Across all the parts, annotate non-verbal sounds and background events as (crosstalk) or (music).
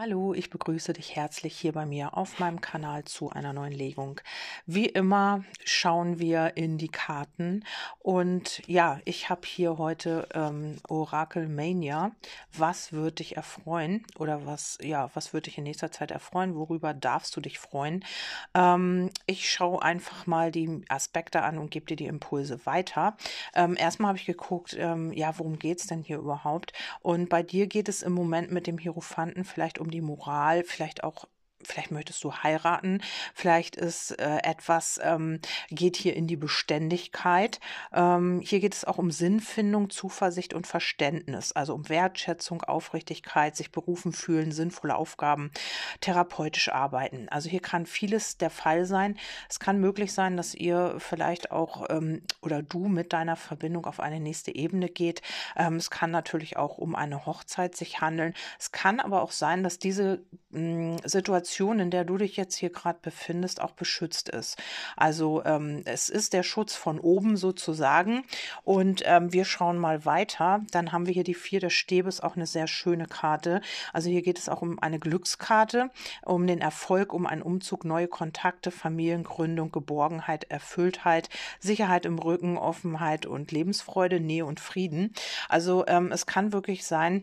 Hallo, ich begrüße dich herzlich hier bei mir auf meinem Kanal zu einer neuen Legung. Wie immer schauen wir in die Karten und ja, ich habe hier heute ähm, Oracle Mania. Was wird dich erfreuen oder was, ja, was wird dich in nächster Zeit erfreuen? Worüber darfst du dich freuen? Ähm, ich schaue einfach mal die Aspekte an und gebe dir die Impulse weiter. Ähm, erstmal habe ich geguckt, ähm, ja, worum geht es denn hier überhaupt? Und bei dir geht es im Moment mit dem Hierophanten vielleicht um um die Moral, vielleicht auch vielleicht möchtest du heiraten, vielleicht ist äh, etwas, ähm, geht hier in die Beständigkeit. Ähm, hier geht es auch um Sinnfindung, Zuversicht und Verständnis, also um Wertschätzung, Aufrichtigkeit, sich berufen fühlen, sinnvolle Aufgaben, therapeutisch arbeiten. Also hier kann vieles der Fall sein. Es kann möglich sein, dass ihr vielleicht auch ähm, oder du mit deiner Verbindung auf eine nächste Ebene geht. Ähm, es kann natürlich auch um eine Hochzeit sich handeln. Es kann aber auch sein, dass diese mh, hm, Situation Situation, in der du dich jetzt hier gerade befindest, auch beschützt ist. Also ähm, es ist der Schutz von oben sozusagen. Und ähm, wir schauen mal weiter. Dann haben wir hier die vier des Stäbes, auch eine sehr schöne Karte. Also hier geht es auch um eine Glückskarte, um den Erfolg, um einen Umzug, neue Kontakte, Familiengründung, Geborgenheit, Erfülltheit, Sicherheit im Rücken, Offenheit und Lebensfreude, Nähe und Frieden. Also ähm, es kann wirklich sein,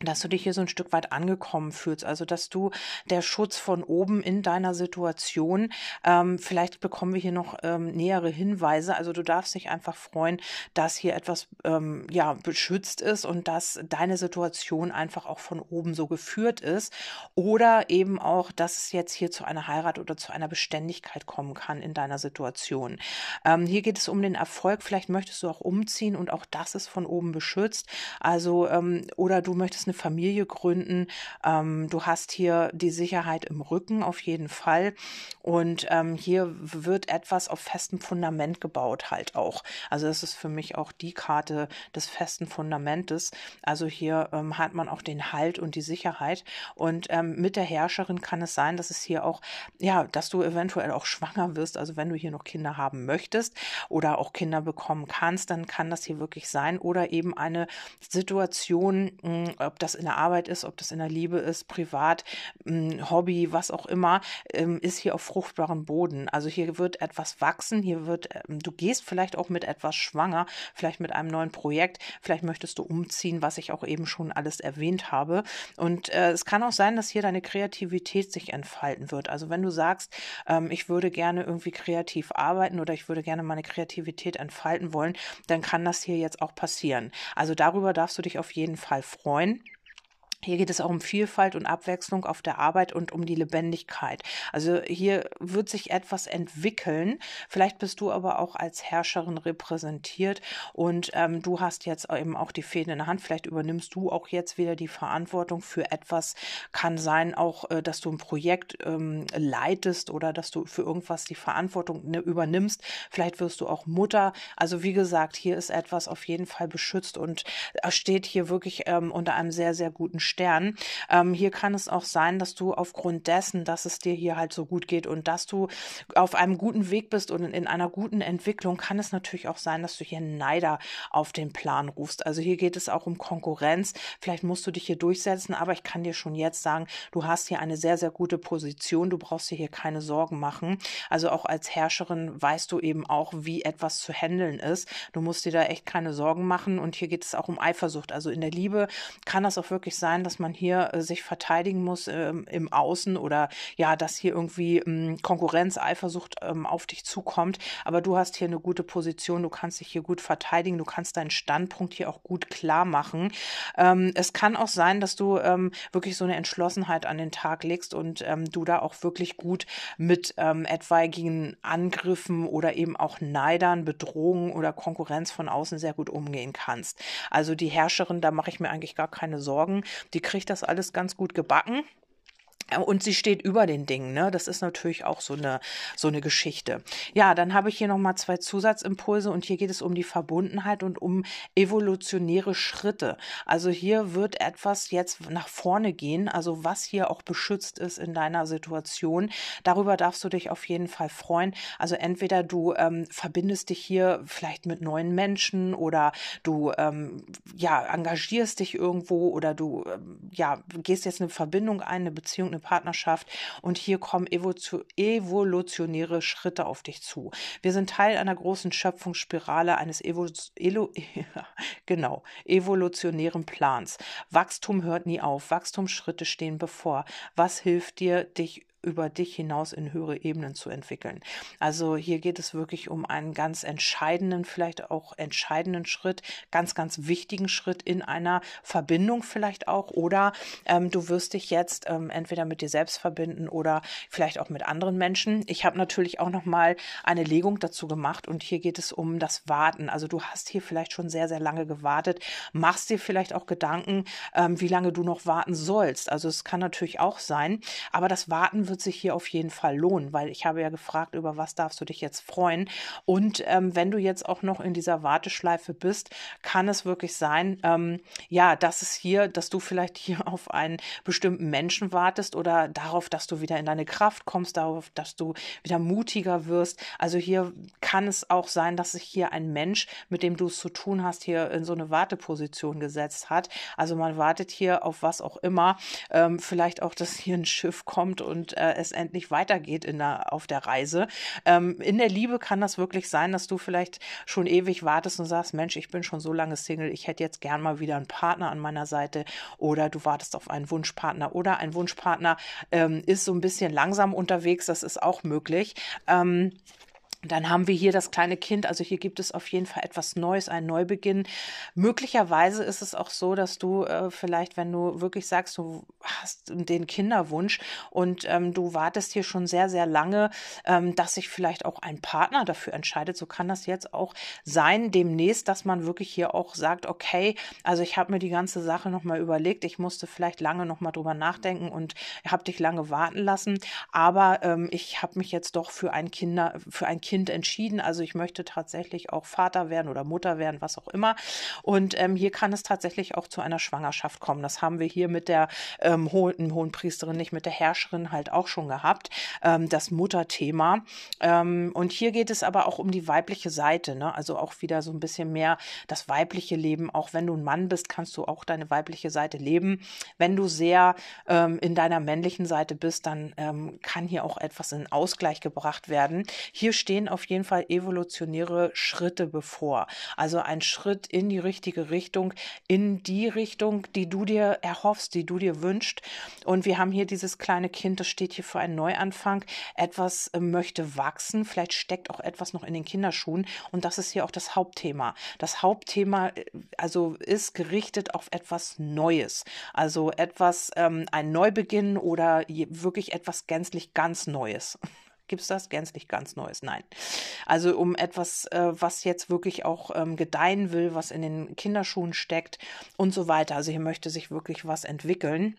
dass du dich hier so ein Stück weit angekommen fühlst, also dass du der Schutz von oben in deiner Situation, ähm, vielleicht bekommen wir hier noch ähm, nähere Hinweise, also du darfst dich einfach freuen, dass hier etwas ähm, ja beschützt ist und dass deine Situation einfach auch von oben so geführt ist. Oder eben auch, dass es jetzt hier zu einer Heirat oder zu einer Beständigkeit kommen kann in deiner Situation. Ähm, hier geht es um den Erfolg, vielleicht möchtest du auch umziehen und auch das ist von oben beschützt, also ähm, oder du möchtest eine Familie gründen. Ähm, du hast hier die Sicherheit im Rücken auf jeden Fall. Und ähm, hier wird etwas auf festem Fundament gebaut halt auch. Also das ist für mich auch die Karte des festen Fundamentes. Also hier ähm, hat man auch den Halt und die Sicherheit. Und ähm, mit der Herrscherin kann es sein, dass es hier auch, ja, dass du eventuell auch schwanger wirst. Also wenn du hier noch Kinder haben möchtest oder auch Kinder bekommen kannst, dann kann das hier wirklich sein. Oder eben eine Situation, hm, ob das in der Arbeit ist, ob das in der Liebe ist, privat, hm, Hobby, was auch immer, ähm, ist hier auf fruchtbarem Boden. Also hier wird etwas wachsen, hier wird, ähm, du gehst vielleicht auch mit etwas schwanger, vielleicht mit einem neuen Projekt, vielleicht möchtest du umziehen, was ich auch eben schon alles erwähnt habe. Und äh, es kann auch sein, dass hier deine Kreativität sich entfalten wird. Also wenn du sagst, ähm, ich würde gerne irgendwie kreativ arbeiten oder ich würde gerne meine Kreativität entfalten wollen, dann kann das hier jetzt auch passieren. Also darüber darfst du dich auf jeden Fall freuen. Hier geht es auch um Vielfalt und Abwechslung auf der Arbeit und um die Lebendigkeit. Also hier wird sich etwas entwickeln. Vielleicht bist du aber auch als Herrscherin repräsentiert und ähm, du hast jetzt eben auch die Fäden in der Hand. Vielleicht übernimmst du auch jetzt wieder die Verantwortung für etwas. Kann sein auch, äh, dass du ein Projekt ähm, leitest oder dass du für irgendwas die Verantwortung ne, übernimmst. Vielleicht wirst du auch Mutter. Also wie gesagt, hier ist etwas auf jeden Fall beschützt und äh, steht hier wirklich ähm, unter einem sehr, sehr guten Stern. Ähm, hier kann es auch sein, dass du aufgrund dessen, dass es dir hier halt so gut geht und dass du auf einem guten Weg bist und in einer guten Entwicklung, kann es natürlich auch sein, dass du hier Neider auf den Plan rufst. Also hier geht es auch um Konkurrenz. Vielleicht musst du dich hier durchsetzen, aber ich kann dir schon jetzt sagen, du hast hier eine sehr, sehr gute Position. Du brauchst dir hier keine Sorgen machen. Also auch als Herrscherin weißt du eben auch, wie etwas zu handeln ist. Du musst dir da echt keine Sorgen machen. Und hier geht es auch um Eifersucht. Also in der Liebe kann das auch wirklich sein, sein, dass man hier äh, sich verteidigen muss ähm, im Außen oder ja, dass hier irgendwie ähm, Konkurrenz, Eifersucht ähm, auf dich zukommt. Aber du hast hier eine gute Position, du kannst dich hier gut verteidigen, du kannst deinen Standpunkt hier auch gut klar machen. Ähm, es kann auch sein, dass du ähm, wirklich so eine Entschlossenheit an den Tag legst und ähm, du da auch wirklich gut mit etwaigen Angriffen oder eben auch Neidern, Bedrohungen oder Konkurrenz von außen sehr gut umgehen kannst. Also die Herrscherin, da mache ich mir eigentlich gar keine Sorgen. Die kriegt das alles ganz gut gebacken. Und sie steht über den Dingen, ne? Das ist natürlich auch so eine so eine Geschichte. Ja, dann habe ich hier noch mal zwei Zusatzimpulse und hier geht es um die Verbundenheit und um evolutionäre Schritte. Also hier wird etwas jetzt nach vorne gehen, also was hier auch beschützt ist in deiner Situation. Darüber darfst du dich auf jeden Fall freuen. Also entweder du ähm, verbindest dich hier vielleicht mit neuen Menschen oder du ähm, ja engagierst dich irgendwo oder du ähm, ja gehst jetzt eine Verbindung ein, eine Beziehung, eine Partnerschaft und hier kommen evolutionäre Schritte auf dich zu. Wir sind Teil einer großen Schöpfungsspirale eines Evo Elo (laughs) genau, evolutionären Plans. Wachstum hört nie auf, Wachstumsschritte stehen bevor. Was hilft dir, dich über dich hinaus in höhere Ebenen zu entwickeln. Also hier geht es wirklich um einen ganz entscheidenden, vielleicht auch entscheidenden Schritt, ganz, ganz wichtigen Schritt in einer Verbindung vielleicht auch. Oder ähm, du wirst dich jetzt ähm, entweder mit dir selbst verbinden oder vielleicht auch mit anderen Menschen. Ich habe natürlich auch noch mal eine Legung dazu gemacht und hier geht es um das Warten. Also du hast hier vielleicht schon sehr, sehr lange gewartet, machst dir vielleicht auch Gedanken, ähm, wie lange du noch warten sollst. Also es kann natürlich auch sein, aber das Warten wird sich hier auf jeden Fall lohnen, weil ich habe ja gefragt, über was darfst du dich jetzt freuen. Und ähm, wenn du jetzt auch noch in dieser Warteschleife bist, kann es wirklich sein, ähm, ja, dass es hier, dass du vielleicht hier auf einen bestimmten Menschen wartest oder darauf, dass du wieder in deine Kraft kommst, darauf, dass du wieder mutiger wirst. Also hier kann es auch sein, dass sich hier ein Mensch, mit dem du es zu tun hast, hier in so eine Warteposition gesetzt hat. Also man wartet hier auf was auch immer. Ähm, vielleicht auch, dass hier ein Schiff kommt und äh, es endlich weitergeht in der, auf der Reise. Ähm, in der Liebe kann das wirklich sein, dass du vielleicht schon ewig wartest und sagst, Mensch, ich bin schon so lange Single, ich hätte jetzt gern mal wieder einen Partner an meiner Seite oder du wartest auf einen Wunschpartner oder ein Wunschpartner ähm, ist so ein bisschen langsam unterwegs, das ist auch möglich. Ähm, dann haben wir hier das kleine Kind. Also hier gibt es auf jeden Fall etwas Neues, einen Neubeginn. Möglicherweise ist es auch so, dass du äh, vielleicht, wenn du wirklich sagst, du hast den Kinderwunsch und ähm, du wartest hier schon sehr, sehr lange, ähm, dass sich vielleicht auch ein Partner dafür entscheidet. So kann das jetzt auch sein demnächst, dass man wirklich hier auch sagt, okay, also ich habe mir die ganze Sache nochmal überlegt. Ich musste vielleicht lange nochmal drüber nachdenken und habe dich lange warten lassen. Aber ähm, ich habe mich jetzt doch für ein Kinder, für ein Kind entschieden. Also ich möchte tatsächlich auch Vater werden oder Mutter werden, was auch immer. Und ähm, hier kann es tatsächlich auch zu einer Schwangerschaft kommen. Das haben wir hier mit der ähm, hohen, hohen Priesterin, nicht mit der Herrscherin halt auch schon gehabt. Ähm, das Mutterthema. Ähm, und hier geht es aber auch um die weibliche Seite. Ne? Also auch wieder so ein bisschen mehr das weibliche Leben. Auch wenn du ein Mann bist, kannst du auch deine weibliche Seite leben. Wenn du sehr ähm, in deiner männlichen Seite bist, dann ähm, kann hier auch etwas in Ausgleich gebracht werden. Hier stehen stehen auf jeden Fall evolutionäre Schritte bevor. Also ein Schritt in die richtige Richtung, in die Richtung, die du dir erhoffst, die du dir wünschst. Und wir haben hier dieses kleine Kind, das steht hier für einen Neuanfang. Etwas äh, möchte wachsen. Vielleicht steckt auch etwas noch in den Kinderschuhen. Und das ist hier auch das Hauptthema. Das Hauptthema äh, also ist gerichtet auf etwas Neues. Also etwas, ähm, ein Neubeginn oder wirklich etwas gänzlich ganz Neues. (laughs) Gibt es das? Gänzlich ganz Neues? Nein. Also um etwas, äh, was jetzt wirklich auch ähm, gedeihen will, was in den Kinderschuhen steckt und so weiter. Also hier möchte sich wirklich was entwickeln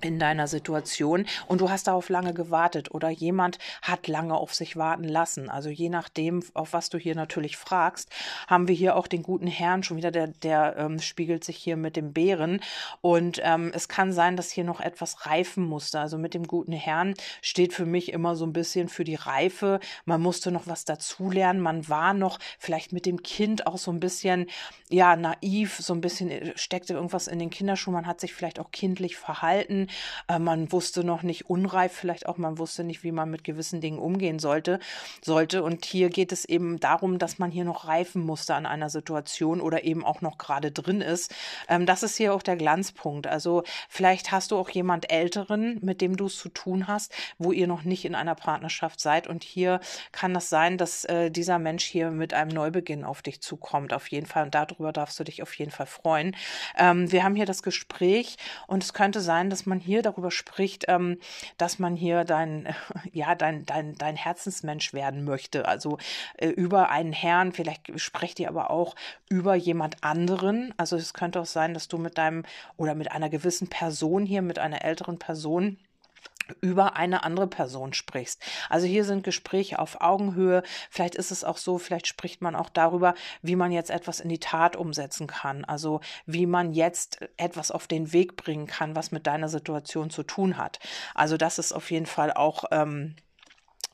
in deiner Situation und du hast darauf lange gewartet oder jemand hat lange auf sich warten lassen. Also je nachdem, auf was du hier natürlich fragst, haben wir hier auch den guten Herrn schon wieder, der, der ähm, spiegelt sich hier mit dem Bären und ähm, es kann sein, dass hier noch etwas reifen musste. Also mit dem guten Herrn steht für mich immer so ein bisschen für die Reife. Man musste noch was dazulernen. Man war noch vielleicht mit dem Kind auch so ein bisschen, ja, naiv, so ein bisschen äh, steckte irgendwas in den Kinderschuhen. Man hat sich vielleicht auch kindlich verhalten äh, man wusste noch nicht unreif, vielleicht auch man wusste nicht, wie man mit gewissen Dingen umgehen sollte, sollte. Und hier geht es eben darum, dass man hier noch reifen musste an einer Situation oder eben auch noch gerade drin ist. Ähm, das ist hier auch der Glanzpunkt. Also vielleicht hast du auch jemand Älteren, mit dem du es zu tun hast, wo ihr noch nicht in einer Partnerschaft seid. Und hier kann das sein, dass äh, dieser Mensch hier mit einem Neubeginn auf dich zukommt. Auf jeden Fall. Und darüber darfst du dich auf jeden Fall freuen. Ähm, wir haben hier das Gespräch und es könnte sein, dass man man hier darüber spricht, ähm, dass man hier dein, (laughs) ja, dein, dein, dein Herzensmensch werden möchte. Also äh, über einen Herrn, vielleicht sprecht ihr aber auch über jemand anderen. Also es könnte auch sein, dass du mit deinem oder mit einer gewissen Person hier, mit einer älteren Person, über eine andere Person sprichst. Also hier sind Gespräche auf Augenhöhe. Vielleicht ist es auch so, vielleicht spricht man auch darüber, wie man jetzt etwas in die Tat umsetzen kann. Also wie man jetzt etwas auf den Weg bringen kann, was mit deiner Situation zu tun hat. Also das ist auf jeden Fall auch ähm,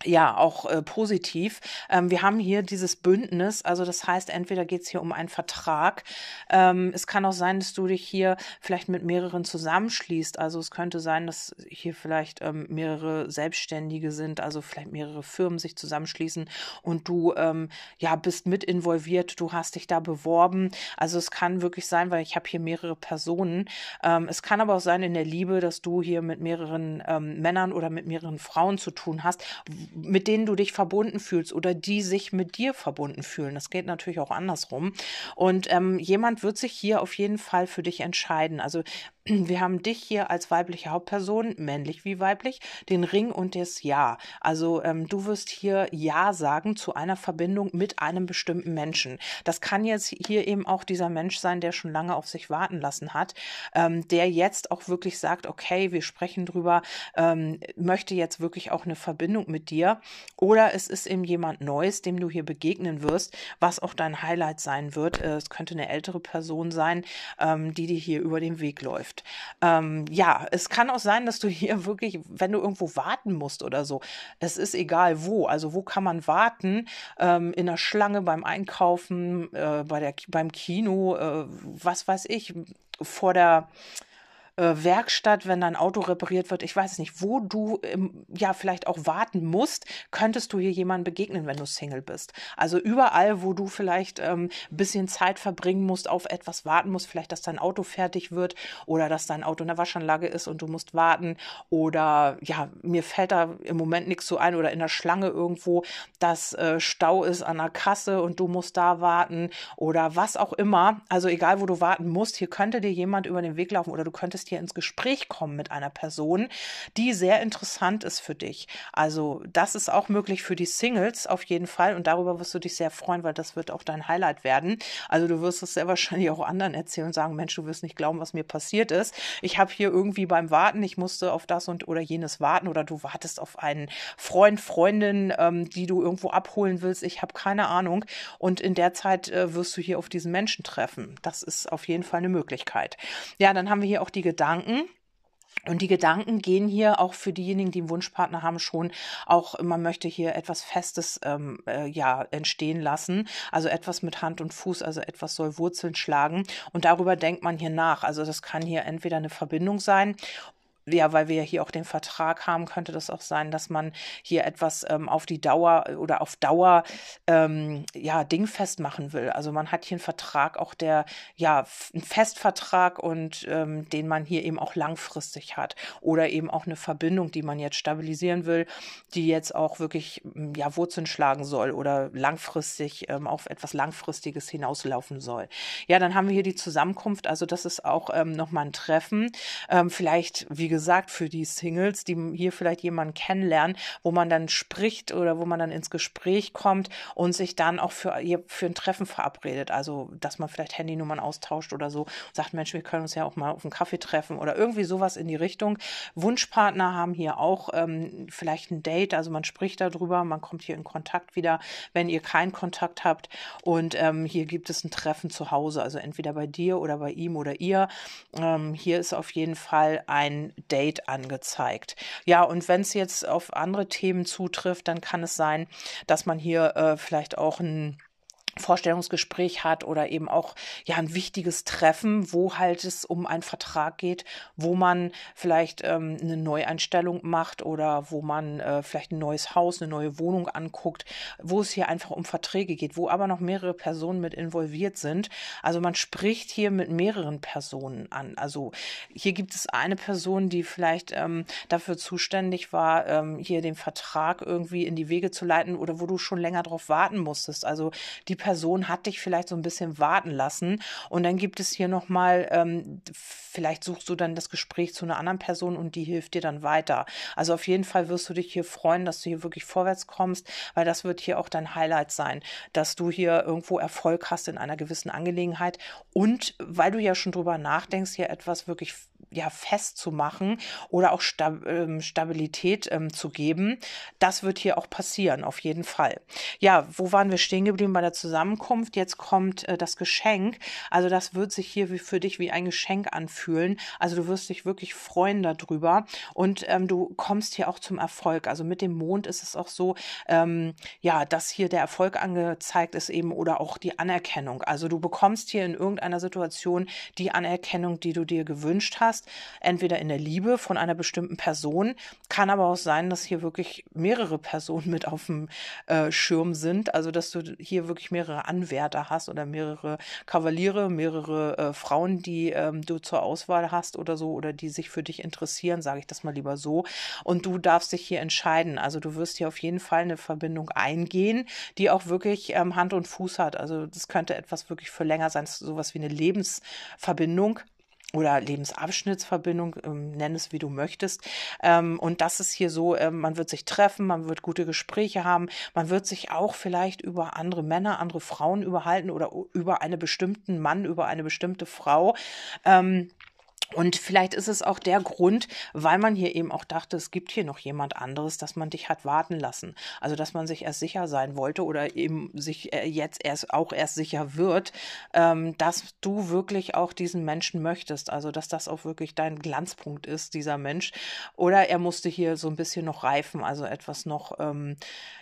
ja auch äh, positiv. Ähm, wir haben hier dieses Bündnis, also das heißt, entweder geht es hier um einen Vertrag. Ähm, es kann auch sein, dass du dich hier vielleicht mit mehreren zusammenschließt. Also es könnte sein, dass hier vielleicht ähm, mehrere Selbstständige sind, also vielleicht mehrere Firmen sich zusammenschließen und du ähm, ja bist mit involviert. Du hast dich da beworben. Also es kann wirklich sein, weil ich habe hier mehrere Personen. Ähm, es kann aber auch sein in der Liebe, dass du hier mit mehreren ähm, Männern oder mit mehreren Frauen zu tun hast mit denen du dich verbunden fühlst oder die sich mit dir verbunden fühlen. Das geht natürlich auch andersrum. Und ähm, jemand wird sich hier auf jeden Fall für dich entscheiden. Also wir haben dich hier als weibliche Hauptperson, männlich wie weiblich, den Ring und das Ja. Also ähm, du wirst hier Ja sagen zu einer Verbindung mit einem bestimmten Menschen. Das kann jetzt hier eben auch dieser Mensch sein, der schon lange auf sich warten lassen hat, ähm, der jetzt auch wirklich sagt, okay, wir sprechen drüber, ähm, möchte jetzt wirklich auch eine Verbindung mit dir. Oder es ist eben jemand Neues, dem du hier begegnen wirst, was auch dein Highlight sein wird. Äh, es könnte eine ältere Person sein, ähm, die dir hier über den Weg läuft. Ähm, ja, es kann auch sein, dass du hier (laughs) wirklich, wenn du irgendwo warten musst oder so, es ist egal wo. Also wo kann man warten? Ähm, in der Schlange beim Einkaufen, äh, bei der, beim Kino, äh, was weiß ich, vor der äh, Werkstatt, wenn dein Auto repariert wird, ich weiß nicht, wo du ähm, ja vielleicht auch warten musst, könntest du hier jemanden begegnen, wenn du Single bist. Also überall, wo du vielleicht ähm, ein bisschen Zeit verbringen musst, auf etwas warten musst, vielleicht, dass dein Auto fertig wird oder dass dein Auto in der Waschanlage ist und du musst warten oder ja, mir fällt da im Moment nichts so ein oder in der Schlange irgendwo, dass äh, Stau ist an der Kasse und du musst da warten oder was auch immer. Also egal, wo du warten musst, hier könnte dir jemand über den Weg laufen oder du könntest hier ins Gespräch kommen mit einer Person, die sehr interessant ist für dich. Also das ist auch möglich für die Singles auf jeden Fall und darüber wirst du dich sehr freuen, weil das wird auch dein Highlight werden. Also du wirst es sehr wahrscheinlich auch anderen erzählen und sagen, Mensch, du wirst nicht glauben, was mir passiert ist. Ich habe hier irgendwie beim Warten, ich musste auf das und oder jenes warten oder du wartest auf einen Freund, Freundin, ähm, die du irgendwo abholen willst. Ich habe keine Ahnung. Und in der Zeit äh, wirst du hier auf diesen Menschen treffen. Das ist auf jeden Fall eine Möglichkeit. Ja, dann haben wir hier auch die Gedanken. Und die Gedanken gehen hier auch für diejenigen, die einen Wunschpartner haben, schon auch, man möchte hier etwas Festes ähm, äh, ja, entstehen lassen. Also etwas mit Hand und Fuß, also etwas soll Wurzeln schlagen. Und darüber denkt man hier nach. Also das kann hier entweder eine Verbindung sein ja, weil wir ja hier auch den Vertrag haben, könnte das auch sein, dass man hier etwas ähm, auf die Dauer oder auf Dauer ähm, ja dingfest machen will. Also man hat hier einen Vertrag, auch der ja ein Festvertrag und ähm, den man hier eben auch langfristig hat oder eben auch eine Verbindung, die man jetzt stabilisieren will, die jetzt auch wirklich ja Wurzeln schlagen soll oder langfristig ähm, auf etwas langfristiges hinauslaufen soll. Ja, dann haben wir hier die Zusammenkunft. Also das ist auch ähm, noch mal ein Treffen. Ähm, vielleicht wie gesagt gesagt, für die Singles, die hier vielleicht jemanden kennenlernen, wo man dann spricht oder wo man dann ins Gespräch kommt und sich dann auch für, für ein Treffen verabredet. Also, dass man vielleicht Handynummern austauscht oder so und sagt, Mensch, wir können uns ja auch mal auf einen Kaffee treffen oder irgendwie sowas in die Richtung. Wunschpartner haben hier auch ähm, vielleicht ein Date, also man spricht darüber, man kommt hier in Kontakt wieder, wenn ihr keinen Kontakt habt. Und ähm, hier gibt es ein Treffen zu Hause, also entweder bei dir oder bei ihm oder ihr. Ähm, hier ist auf jeden Fall ein Date angezeigt. Ja, und wenn es jetzt auf andere Themen zutrifft, dann kann es sein, dass man hier äh, vielleicht auch ein Vorstellungsgespräch hat oder eben auch ja ein wichtiges Treffen, wo halt es um einen Vertrag geht, wo man vielleicht ähm, eine Neueinstellung macht oder wo man äh, vielleicht ein neues Haus, eine neue Wohnung anguckt, wo es hier einfach um Verträge geht, wo aber noch mehrere Personen mit involviert sind. Also man spricht hier mit mehreren Personen an. Also hier gibt es eine Person, die vielleicht ähm, dafür zuständig war, ähm, hier den Vertrag irgendwie in die Wege zu leiten oder wo du schon länger darauf warten musstest. Also die Person Person hat dich vielleicht so ein bisschen warten lassen und dann gibt es hier nochmal, ähm, vielleicht suchst du dann das Gespräch zu einer anderen Person und die hilft dir dann weiter. Also auf jeden Fall wirst du dich hier freuen, dass du hier wirklich vorwärts kommst, weil das wird hier auch dein Highlight sein, dass du hier irgendwo Erfolg hast in einer gewissen Angelegenheit und weil du ja schon drüber nachdenkst, hier etwas wirklich ja festzumachen oder auch Stab ähm, Stabilität ähm, zu geben. Das wird hier auch passieren, auf jeden Fall. Ja, wo waren wir stehen geblieben bei der Zusammenkunft? Jetzt kommt äh, das Geschenk. Also das wird sich hier wie für dich wie ein Geschenk anfühlen. Also du wirst dich wirklich freuen darüber und ähm, du kommst hier auch zum Erfolg. Also mit dem Mond ist es auch so, ähm, ja, dass hier der Erfolg angezeigt ist eben oder auch die Anerkennung. Also du bekommst hier in irgendeiner Situation die Anerkennung, die du dir gewünscht hast entweder in der Liebe von einer bestimmten Person, kann aber auch sein, dass hier wirklich mehrere Personen mit auf dem äh, Schirm sind, also dass du hier wirklich mehrere Anwärter hast oder mehrere Kavaliere, mehrere äh, Frauen, die ähm, du zur Auswahl hast oder so oder die sich für dich interessieren, sage ich das mal lieber so. Und du darfst dich hier entscheiden. Also du wirst hier auf jeden Fall eine Verbindung eingehen, die auch wirklich ähm, Hand und Fuß hat. Also das könnte etwas wirklich für länger sein, sowas wie eine Lebensverbindung oder Lebensabschnittsverbindung, ähm, nenn es wie du möchtest. Ähm, und das ist hier so, ähm, man wird sich treffen, man wird gute Gespräche haben, man wird sich auch vielleicht über andere Männer, andere Frauen überhalten oder über einen bestimmten Mann, über eine bestimmte Frau. Ähm, und vielleicht ist es auch der Grund, weil man hier eben auch dachte, es gibt hier noch jemand anderes, dass man dich hat warten lassen. Also, dass man sich erst sicher sein wollte oder eben sich äh, jetzt erst auch erst sicher wird, ähm, dass du wirklich auch diesen Menschen möchtest. Also, dass das auch wirklich dein Glanzpunkt ist, dieser Mensch. Oder er musste hier so ein bisschen noch reifen, also etwas noch, ähm,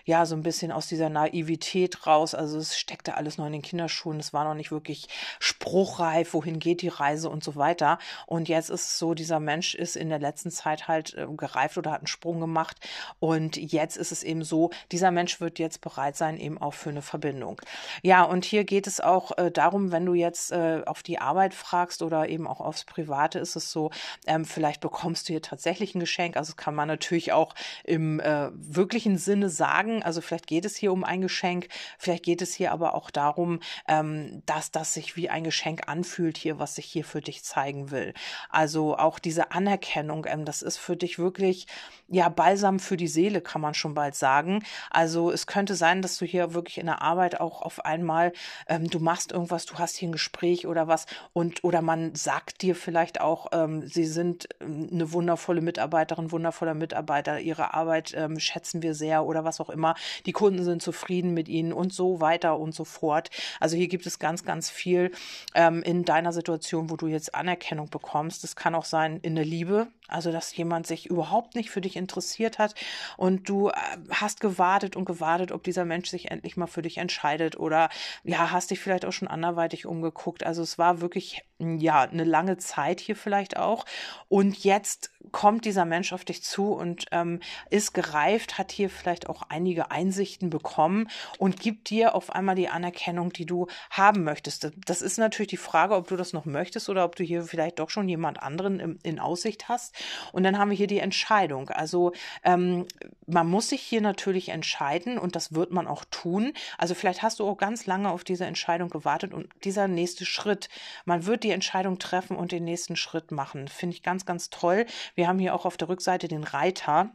ja, so ein bisschen aus dieser Naivität raus. Also, es steckte alles noch in den Kinderschuhen. Es war noch nicht wirklich spruchreif, wohin geht die Reise und so weiter. Und und jetzt ist es so, dieser Mensch ist in der letzten Zeit halt äh, gereift oder hat einen Sprung gemacht. Und jetzt ist es eben so, dieser Mensch wird jetzt bereit sein, eben auch für eine Verbindung. Ja, und hier geht es auch äh, darum, wenn du jetzt äh, auf die Arbeit fragst oder eben auch aufs Private, ist es so, ähm, vielleicht bekommst du hier tatsächlich ein Geschenk. Also kann man natürlich auch im äh, wirklichen Sinne sagen. Also vielleicht geht es hier um ein Geschenk, vielleicht geht es hier aber auch darum, ähm, dass das sich wie ein Geschenk anfühlt hier, was sich hier für dich zeigen will. Also auch diese Anerkennung, ähm, das ist für dich wirklich, ja, Balsam für die Seele, kann man schon bald sagen. Also es könnte sein, dass du hier wirklich in der Arbeit auch auf einmal, ähm, du machst irgendwas, du hast hier ein Gespräch oder was und oder man sagt dir vielleicht auch, ähm, sie sind ähm, eine wundervolle Mitarbeiterin, wundervoller Mitarbeiter, ihre Arbeit ähm, schätzen wir sehr oder was auch immer. Die Kunden sind zufrieden mit ihnen und so weiter und so fort. Also hier gibt es ganz, ganz viel ähm, in deiner Situation, wo du jetzt Anerkennung bekommst bekommst. Es kann auch sein in der Liebe, also dass jemand sich überhaupt nicht für dich interessiert hat und du äh, hast gewartet und gewartet, ob dieser Mensch sich endlich mal für dich entscheidet oder ja, hast dich vielleicht auch schon anderweitig umgeguckt. Also es war wirklich ja eine lange Zeit hier vielleicht auch und jetzt kommt dieser Mensch auf dich zu und ähm, ist gereift, hat hier vielleicht auch einige Einsichten bekommen und gibt dir auf einmal die Anerkennung, die du haben möchtest. Das ist natürlich die Frage, ob du das noch möchtest oder ob du hier vielleicht doch schon jemand anderen in, in Aussicht hast. Und dann haben wir hier die Entscheidung. Also ähm, man muss sich hier natürlich entscheiden und das wird man auch tun. Also vielleicht hast du auch ganz lange auf diese Entscheidung gewartet und dieser nächste Schritt, man wird die Entscheidung treffen und den nächsten Schritt machen. Finde ich ganz, ganz toll. Wir haben hier auch auf der Rückseite den Reiter.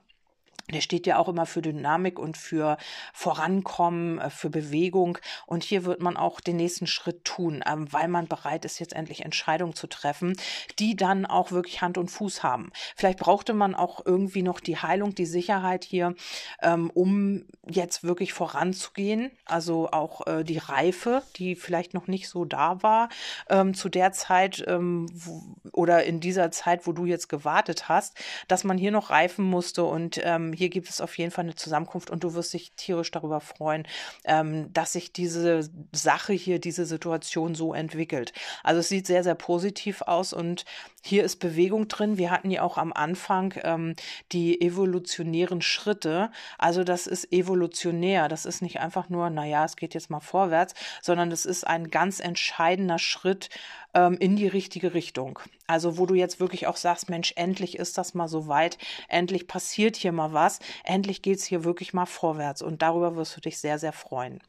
Der steht ja auch immer für Dynamik und für Vorankommen, äh, für Bewegung. Und hier wird man auch den nächsten Schritt tun, ähm, weil man bereit ist, jetzt endlich Entscheidungen zu treffen, die dann auch wirklich Hand und Fuß haben. Vielleicht brauchte man auch irgendwie noch die Heilung, die Sicherheit hier, ähm, um jetzt wirklich voranzugehen. Also auch äh, die Reife, die vielleicht noch nicht so da war ähm, zu der Zeit oder in dieser Zeit, wo du jetzt gewartet hast, dass man hier noch reifen musste und hier gibt es auf jeden Fall eine Zusammenkunft und du wirst dich tierisch darüber freuen, ähm, dass sich diese Sache hier, diese Situation so entwickelt. Also es sieht sehr, sehr positiv aus und hier ist Bewegung drin. Wir hatten ja auch am Anfang ähm, die evolutionären Schritte. Also das ist evolutionär. Das ist nicht einfach nur, naja, es geht jetzt mal vorwärts, sondern das ist ein ganz entscheidender Schritt ähm, in die richtige Richtung. Also wo du jetzt wirklich auch sagst, Mensch, endlich ist das mal so weit, endlich passiert hier mal was, endlich geht es hier wirklich mal vorwärts und darüber wirst du dich sehr, sehr freuen.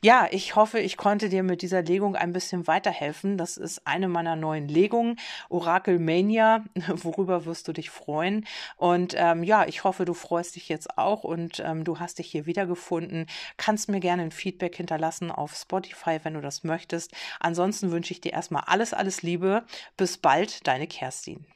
Ja, ich hoffe, ich konnte dir mit dieser Legung ein bisschen weiterhelfen. Das ist eine meiner neuen Legungen, Oracle Mania, (laughs) worüber wirst du dich freuen. Und ähm, ja, ich hoffe, du freust dich jetzt auch und ähm, du hast dich hier wiedergefunden. Kannst mir gerne ein Feedback hinterlassen auf Spotify, wenn du das möchtest. Ansonsten wünsche ich dir erstmal alles, alles Liebe. Bis bald, deine Kerstin.